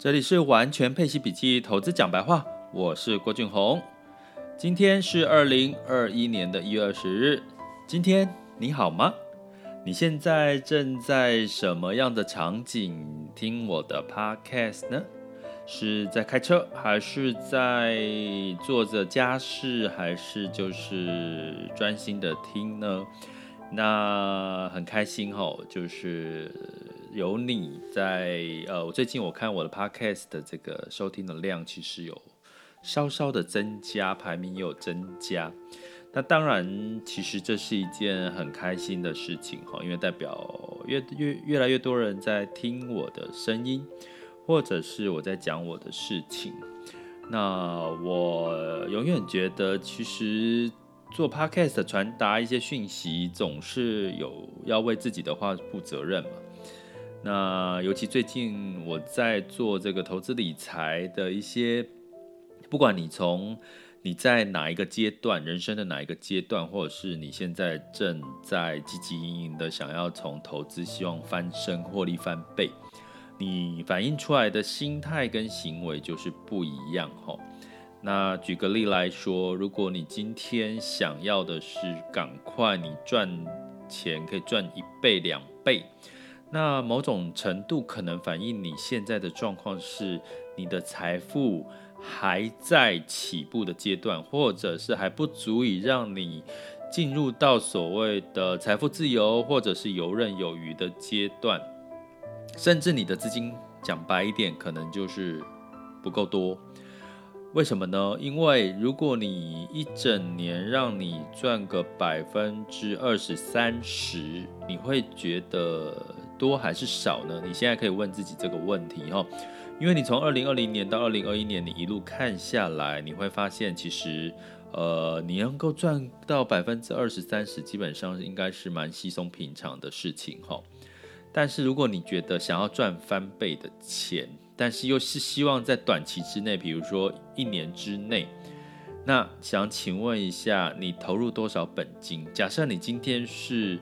这里是完全配息笔记投资讲白话，我是郭俊宏。今天是二零二一年的一月二十日。今天你好吗？你现在正在什么样的场景听我的 podcast 呢？是在开车，还是在做着家事，还是就是专心的听呢？那很开心哦，就是。有你在，呃，我最近我看我的 podcast 的这个收听的量其实有稍稍的增加，排名也有增加。那当然，其实这是一件很开心的事情哈，因为代表越越越来越多人在听我的声音，或者是我在讲我的事情。那我永远觉得，其实做 podcast 传达一些讯息，总是有要为自己的话负责任嘛。那尤其最近我在做这个投资理财的一些，不管你从你在哪一个阶段，人生的哪一个阶段，或者是你现在正在积极营营的想要从投资希望翻身获利翻倍，你反映出来的心态跟行为就是不一样哈。那举个例来说，如果你今天想要的是赶快你赚钱可以赚一倍两倍。那某种程度可能反映你现在的状况是，你的财富还在起步的阶段，或者是还不足以让你进入到所谓的财富自由，或者是游刃有余的阶段，甚至你的资金讲白一点，可能就是不够多。为什么呢？因为如果你一整年让你赚个百分之二十三十，你会觉得多还是少呢？你现在可以问自己这个问题哈，因为你从二零二零年到二零二一年，你一路看下来，你会发现其实，呃，你能够赚到百分之二十三十，基本上应该是蛮稀松平常的事情哈。但是如果你觉得想要赚翻倍的钱，但是又是希望在短期之内，比如说一年之内，那想请问一下，你投入多少本金？假设你今天是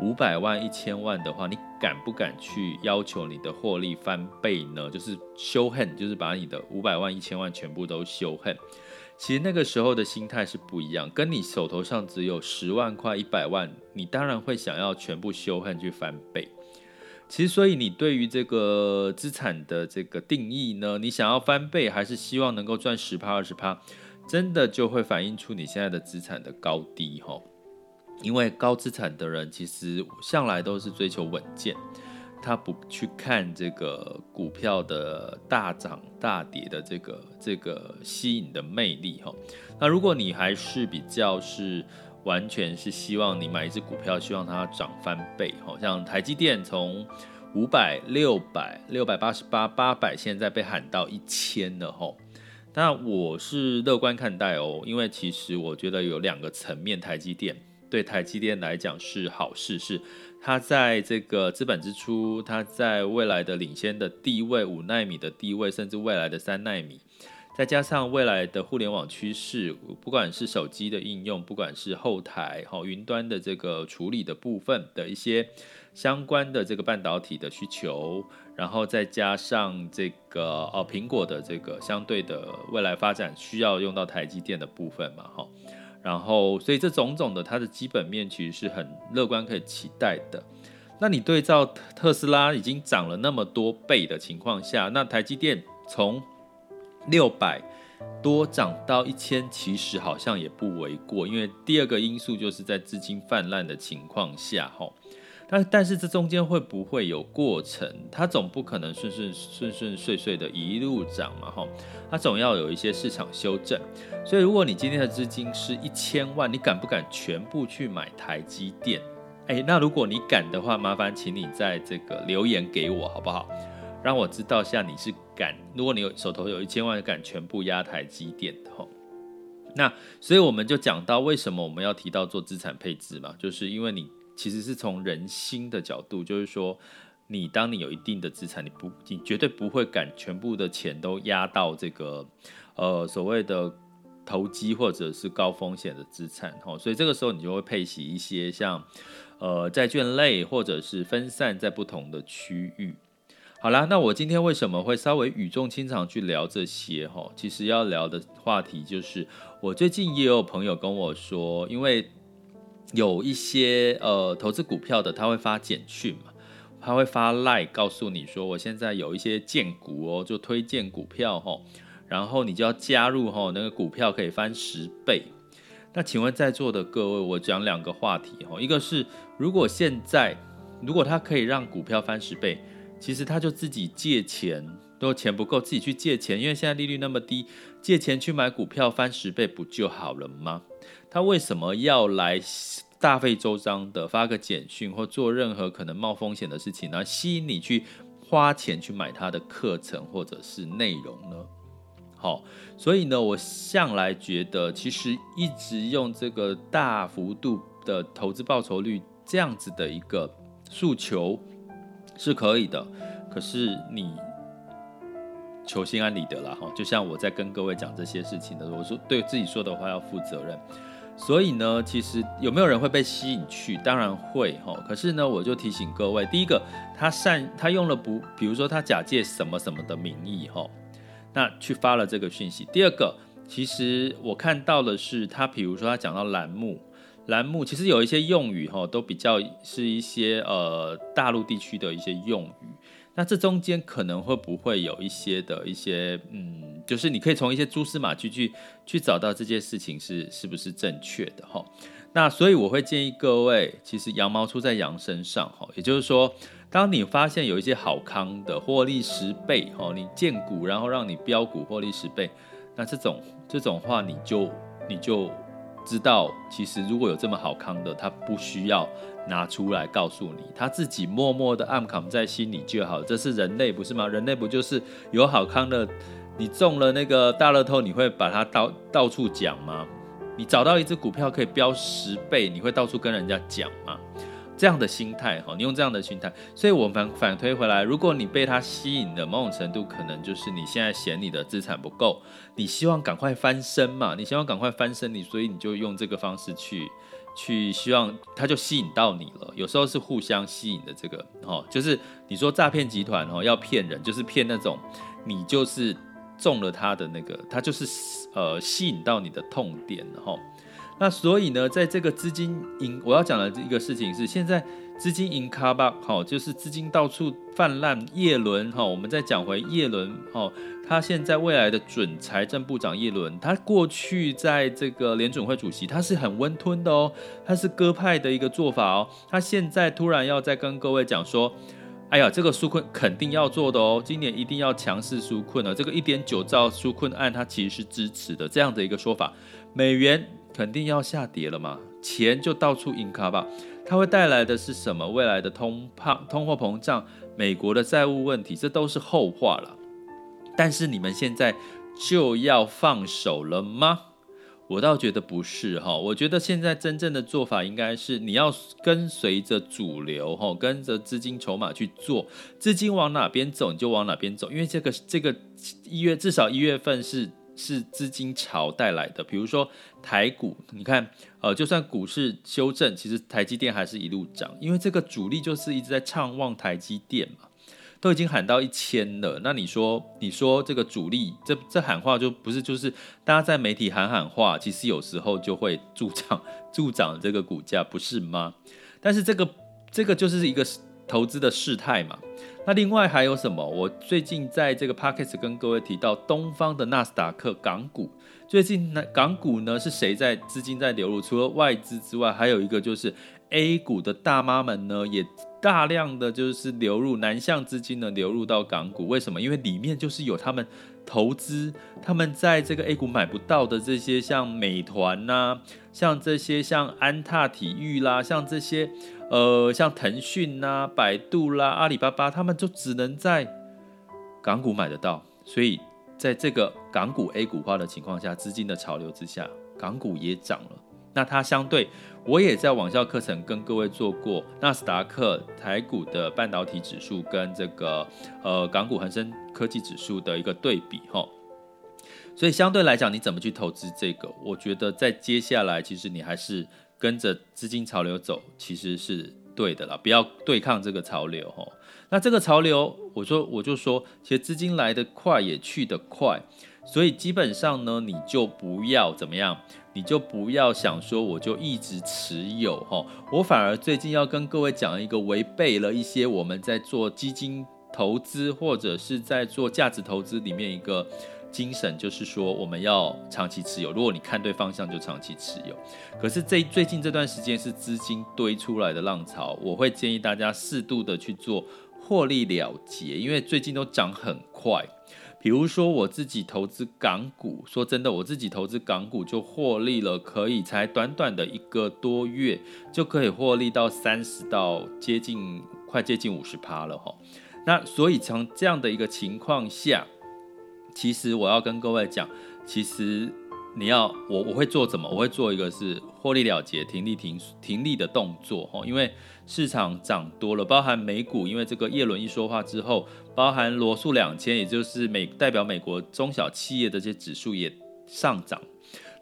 五百万、一千万的话，你敢不敢去要求你的获利翻倍呢？就是修恨，就是把你的五百万、一千万全部都修恨。其实那个时候的心态是不一样，跟你手头上只有十万块、一百万，你当然会想要全部修恨去翻倍。其实，所以你对于这个资产的这个定义呢，你想要翻倍，还是希望能够赚十趴、二十趴，真的就会反映出你现在的资产的高低哈。因为高资产的人其实向来都是追求稳健，他不去看这个股票的大涨大跌的这个这个吸引的魅力哈。那如果你还是比较是。完全是希望你买一只股票，希望它涨翻倍，好像台积电从五百、六百、六百八十八、八百，现在被喊到一千了，吼。那我是乐观看待哦，因为其实我觉得有两个层面，台积电对台积电来讲是好事，是它在这个资本支出，它在未来的领先的地位，五纳米的地位，甚至未来的三纳米。再加上未来的互联网趋势，不管是手机的应用，不管是后台、哈云端的这个处理的部分的一些相关的这个半导体的需求，然后再加上这个哦苹果的这个相对的未来发展需要用到台积电的部分嘛，哈，然后所以这种种的它的基本面其实是很乐观可以期待的。那你对照特斯拉已经涨了那么多倍的情况下，那台积电从六百多涨到一千，其实好像也不为过，因为第二个因素就是在资金泛滥的情况下，哈，但但是这中间会不会有过程？它总不可能顺顺顺顺遂遂的一路涨嘛，哈，它总要有一些市场修正。所以如果你今天的资金是一千万，你敢不敢全部去买台积电？诶，那如果你敢的话，麻烦请你在这个留言给我好不好？让我知道下你是敢，如果你有手头有一千万，敢全部压台积电的吼。那所以我们就讲到为什么我们要提到做资产配置嘛，就是因为你其实是从人心的角度，就是说你当你有一定的资产，你不你绝对不会敢全部的钱都压到这个呃所谓的投机或者是高风险的资产吼。所以这个时候你就会配息一些像呃债券类或者是分散在不同的区域。好啦，那我今天为什么会稍微语重心长去聊这些？哈，其实要聊的话题就是，我最近也有朋友跟我说，因为有一些呃投资股票的，他会发简讯嘛，他会发 LINE 告诉你说，我现在有一些荐股哦，就推荐股票哈，然后你就要加入哈，那个股票可以翻十倍。那请问在座的各位，我讲两个话题哈，一个是如果现在如果他可以让股票翻十倍。其实他就自己借钱，都钱不够，自己去借钱，因为现在利率那么低，借钱去买股票翻十倍不就好了吗？他为什么要来大费周章的发个简讯或做任何可能冒风险的事情，然后吸引你去花钱去买他的课程或者是内容呢？好，所以呢，我向来觉得，其实一直用这个大幅度的投资报酬率这样子的一个诉求。是可以的，可是你求心安理得了哈。就像我在跟各位讲这些事情的时候，我说对自己说的话要负责任。所以呢，其实有没有人会被吸引去？当然会哈。可是呢，我就提醒各位，第一个，他善他用了不，比如说他假借什么什么的名义哈，那去发了这个讯息。第二个，其实我看到的是他，比如说他讲到栏目。栏目其实有一些用语哈，都比较是一些呃大陆地区的一些用语。那这中间可能会不会有一些的一些嗯，就是你可以从一些蛛丝马迹去去找到这件事情是是不是正确的哈。那所以我会建议各位，其实羊毛出在羊身上哈，也就是说，当你发现有一些好康的获利十倍哈，你荐股然后让你标股获利十倍，那这种这种话你就你就。知道，其实如果有这么好康的，它不需要拿出来告诉你，他自己默默的暗扛在心里就好。这是人类，不是吗？人类不就是有好康的，你中了那个大乐透，你会把它到到处讲吗？你找到一只股票可以飙十倍，你会到处跟人家讲吗？这样的心态哈，你用这样的心态，所以我反反推回来，如果你被它吸引的某种程度，可能就是你现在嫌你的资产不够，你希望赶快翻身嘛，你希望赶快翻身，你所以你就用这个方式去去希望他就吸引到你了。有时候是互相吸引的这个哦，就是你说诈骗集团哦要骗人，就是骗那种你就是中了他的那个，他就是呃吸引到你的痛点哈。那所以呢，在这个资金银，我要讲的一个事情是，现在资金银卡吧，好，就是资金到处泛滥。叶伦哈，我们再讲回叶伦哈，他现在未来的准财政部长叶伦，他过去在这个联准会主席，他是很温吞的哦，他是鸽派的一个做法哦。他现在突然要再跟各位讲说，哎呀，这个纾困肯定要做的哦，今年一定要强势纾困了。这个一点九兆纾困案，他其实是支持的这样的一个说法，美元。肯定要下跌了嘛，钱就到处印卡吧，它会带来的是什么？未来的通胖、通货膨胀、美国的债务问题，这都是后话了。但是你们现在就要放手了吗？我倒觉得不是哈，我觉得现在真正的做法应该是你要跟随着主流哈，跟着资金筹码去做，资金往哪边走你就往哪边走，因为这个这个一月至少一月份是。是资金潮带来的，比如说台股，你看，呃，就算股市修正，其实台积电还是一路涨，因为这个主力就是一直在畅望台积电嘛，都已经喊到一千了，那你说，你说这个主力，这这喊话就不是就是大家在媒体喊喊话，其实有时候就会助长 助长这个股价，不是吗？但是这个这个就是一个投资的事态嘛。那另外还有什么？我最近在这个 podcast 跟各位提到东方的纳斯达克港股，最近呢港股呢是谁在资金在流入？除了外资之外，还有一个就是 A 股的大妈们呢，也大量的就是流入南向资金呢流入到港股。为什么？因为里面就是有他们投资，他们在这个 A 股买不到的这些像美团呐、啊，像这些像安踏体育啦，像这些。呃，像腾讯啦、百度啦、阿里巴巴，他们就只能在港股买得到。所以，在这个港股 A 股化的情况下，资金的潮流之下，港股也涨了。那它相对，我也在网校课程跟各位做过纳斯达克台股的半导体指数跟这个呃港股恒生科技指数的一个对比哈。所以相对来讲，你怎么去投资这个？我觉得在接下来，其实你还是。跟着资金潮流走，其实是对的啦，不要对抗这个潮流哈。那这个潮流，我说我就说，其实资金来得快也去得快，所以基本上呢，你就不要怎么样，你就不要想说我就一直持有哈。我反而最近要跟各位讲一个违背了一些我们在做基金投资或者是在做价值投资里面一个。精神就是说，我们要长期持有。如果你看对方向，就长期持有。可是这最近这段时间是资金堆出来的浪潮，我会建议大家适度的去做获利了结，因为最近都涨很快。比如说我自己投资港股，说真的，我自己投资港股就获利了，可以才短短的一个多月就可以获利到三十到接近快接近五十趴了哈。那所以从这样的一个情况下。其实我要跟各位讲，其实你要我我会做什么？我会做一个是获利了结、停利停停利的动作哈，因为市场涨多了，包含美股，因为这个叶伦一说话之后，包含罗素两千，也就是美代表美国中小企业的这些指数也上涨。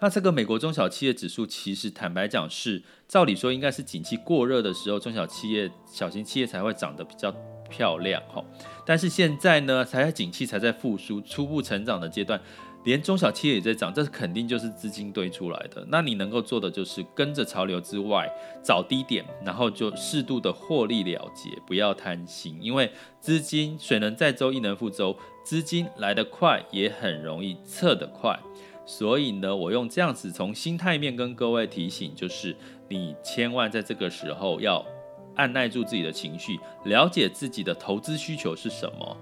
那这个美国中小企业指数，其实坦白讲是，照理说应该是景气过热的时候，中小企业、小型企业才会涨得比较漂亮哈。但是现在呢，才在景气才在复苏、初步成长的阶段，连中小企业也在涨，这肯定就是资金堆出来的。那你能够做的就是跟着潮流之外找低点，然后就适度的获利了结，不要贪心，因为资金水能载舟，亦能覆舟，资金来得快也很容易撤得快。所以呢，我用这样子从心态面跟各位提醒，就是你千万在这个时候要。按捺住自己的情绪，了解自己的投资需求是什么。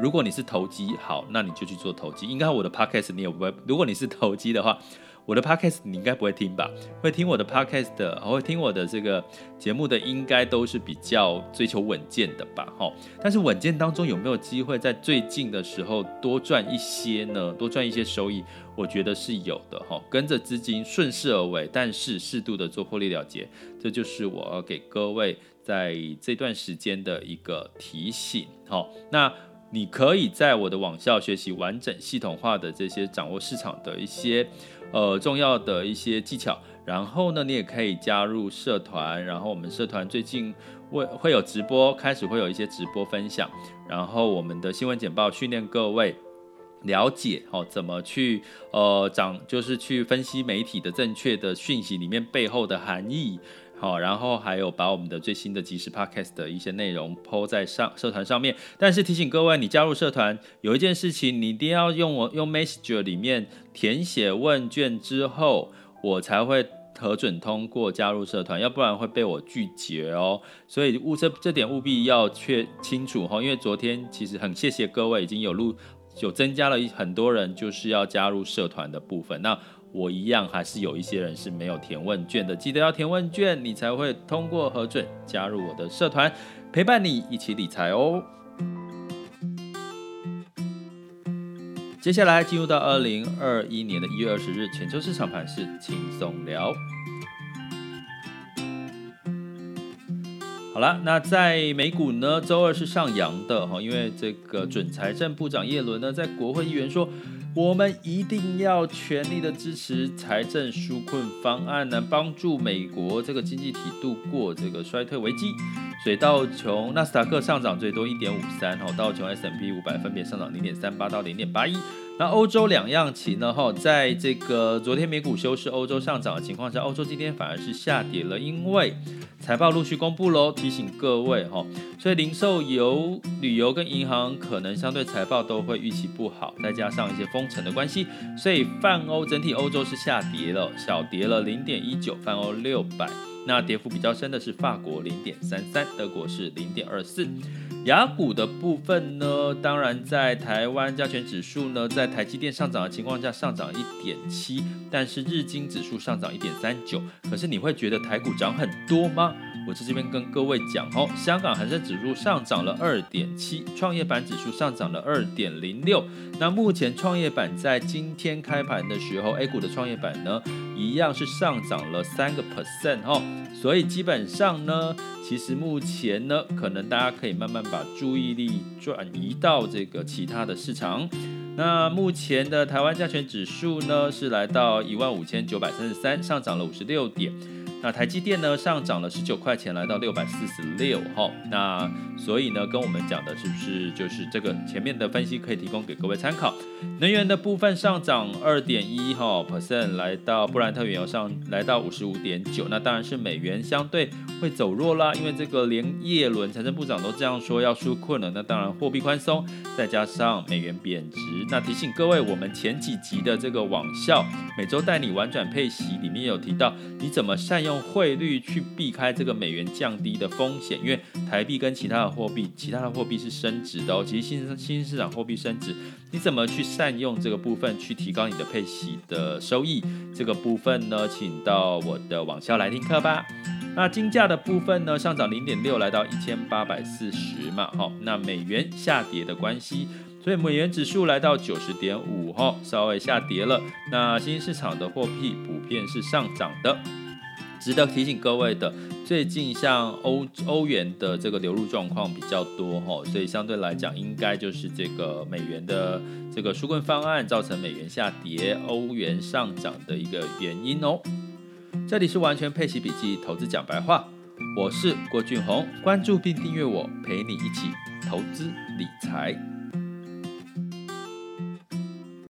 如果你是投机，好，那你就去做投机。应该我的 podcast 你也不会。如果你是投机的话，我的 podcast 你应该不会听吧？会听我的 podcast 的，会听我的这个节目的，应该都是比较追求稳健的吧？哈。但是稳健当中有没有机会在最近的时候多赚一些呢？多赚一些收益，我觉得是有的哈。跟着资金顺势而为，但是适度的做获利了结，这就是我要给各位。在这段时间的一个提醒，好，那你可以在我的网校学习完整系统化的这些掌握市场的一些呃重要的一些技巧，然后呢，你也可以加入社团，然后我们社团最近会会有直播，开始会有一些直播分享，然后我们的新闻简报训练各位了解哦，怎么去呃讲，就是去分析媒体的正确的讯息里面背后的含义。好，然后还有把我们的最新的即时 podcast 的一些内容抛在上社团上面。但是提醒各位，你加入社团有一件事情，你一定要用我用 Messenger 里面填写问卷之后，我才会核准通过加入社团，要不然会被我拒绝哦。所以务这这点务必要确清楚哈，因为昨天其实很谢谢各位已经有录有增加了很多人就是要加入社团的部分。那我一样还是有一些人是没有填问卷的，记得要填问卷，你才会通过核准加入我的社团，陪伴你一起理财哦。接下来进入到二零二一年的一月二十日，全球市场盘势轻松聊。好了，那在美股呢，周二是上扬的哈，因为这个准财政部长叶伦呢，在国会议员说。我们一定要全力的支持财政纾困方案，能帮助美国这个经济体度过这个衰退危机。所以道琼、纳斯达克上涨最多一点五三，哈，道琼 S&P 五百分别上涨零点三八到零点八一。那欧洲两样情呢，哈，在这个昨天美股休市，欧洲上涨的情况下，欧洲今天反而是下跌了，因为财报陆续公布喽，提醒各位哈，所以零售、油、旅游跟银行可能相对财报都会预期不好，再加上一些封城的关系，所以泛欧整体欧洲是下跌了，小跌了零点一九，泛欧六百。那跌幅比较深的是法国零点三三，德国是零点二四。雅股的部分呢，当然在台湾加权指数呢，在台积电上涨的情况下上涨一点七，但是日经指数上涨一点三九。可是你会觉得台股涨很多吗？我在这边跟各位讲哦，香港恒生指数上涨了二点七，创业板指数上涨了二点零六。那目前创业板在今天开盘的时候，A 股的创业板呢，一样是上涨了三个 percent 哦。所以基本上呢。其实目前呢，可能大家可以慢慢把注意力转移到这个其他的市场。那目前的台湾加权指数呢，是来到一万五千九百三十三，上涨了五十六点。那台积电呢上涨了十九块钱，来到六百四十六哈。那所以呢，跟我们讲的是不是就是这个前面的分析可以提供给各位参考？能源的部分上涨二点一哈 percent，来到布兰特原油上来到五十五点九。那当然是美元相对会走弱啦，因为这个连叶伦财政部长都这样说要纾困了。那当然货币宽松，再加上美元贬值。那提醒各位，我们前几集的这个网校每周带你玩转配息里面有提到，你怎么善用。用汇率去避开这个美元降低的风险，因为台币跟其他的货币，其他的货币是升值的哦。其实新新市场货币升值，你怎么去善用这个部分去提高你的配息的收益？这个部分呢，请到我的网校来听课吧。那金价的部分呢，上涨零点六，来到一千八百四十嘛。好，那美元下跌的关系，所以美元指数来到九十点五，哈，稍微下跌了。那新市场的货币普遍是上涨的。值得提醒各位的，最近像欧欧元的这个流入状况比较多哈，所以相对来讲，应该就是这个美元的这个纾困方案造成美元下跌、欧元上涨的一个原因哦。这里是完全配息笔记投资讲白话，我是郭俊宏，关注并订阅我，陪你一起投资理财。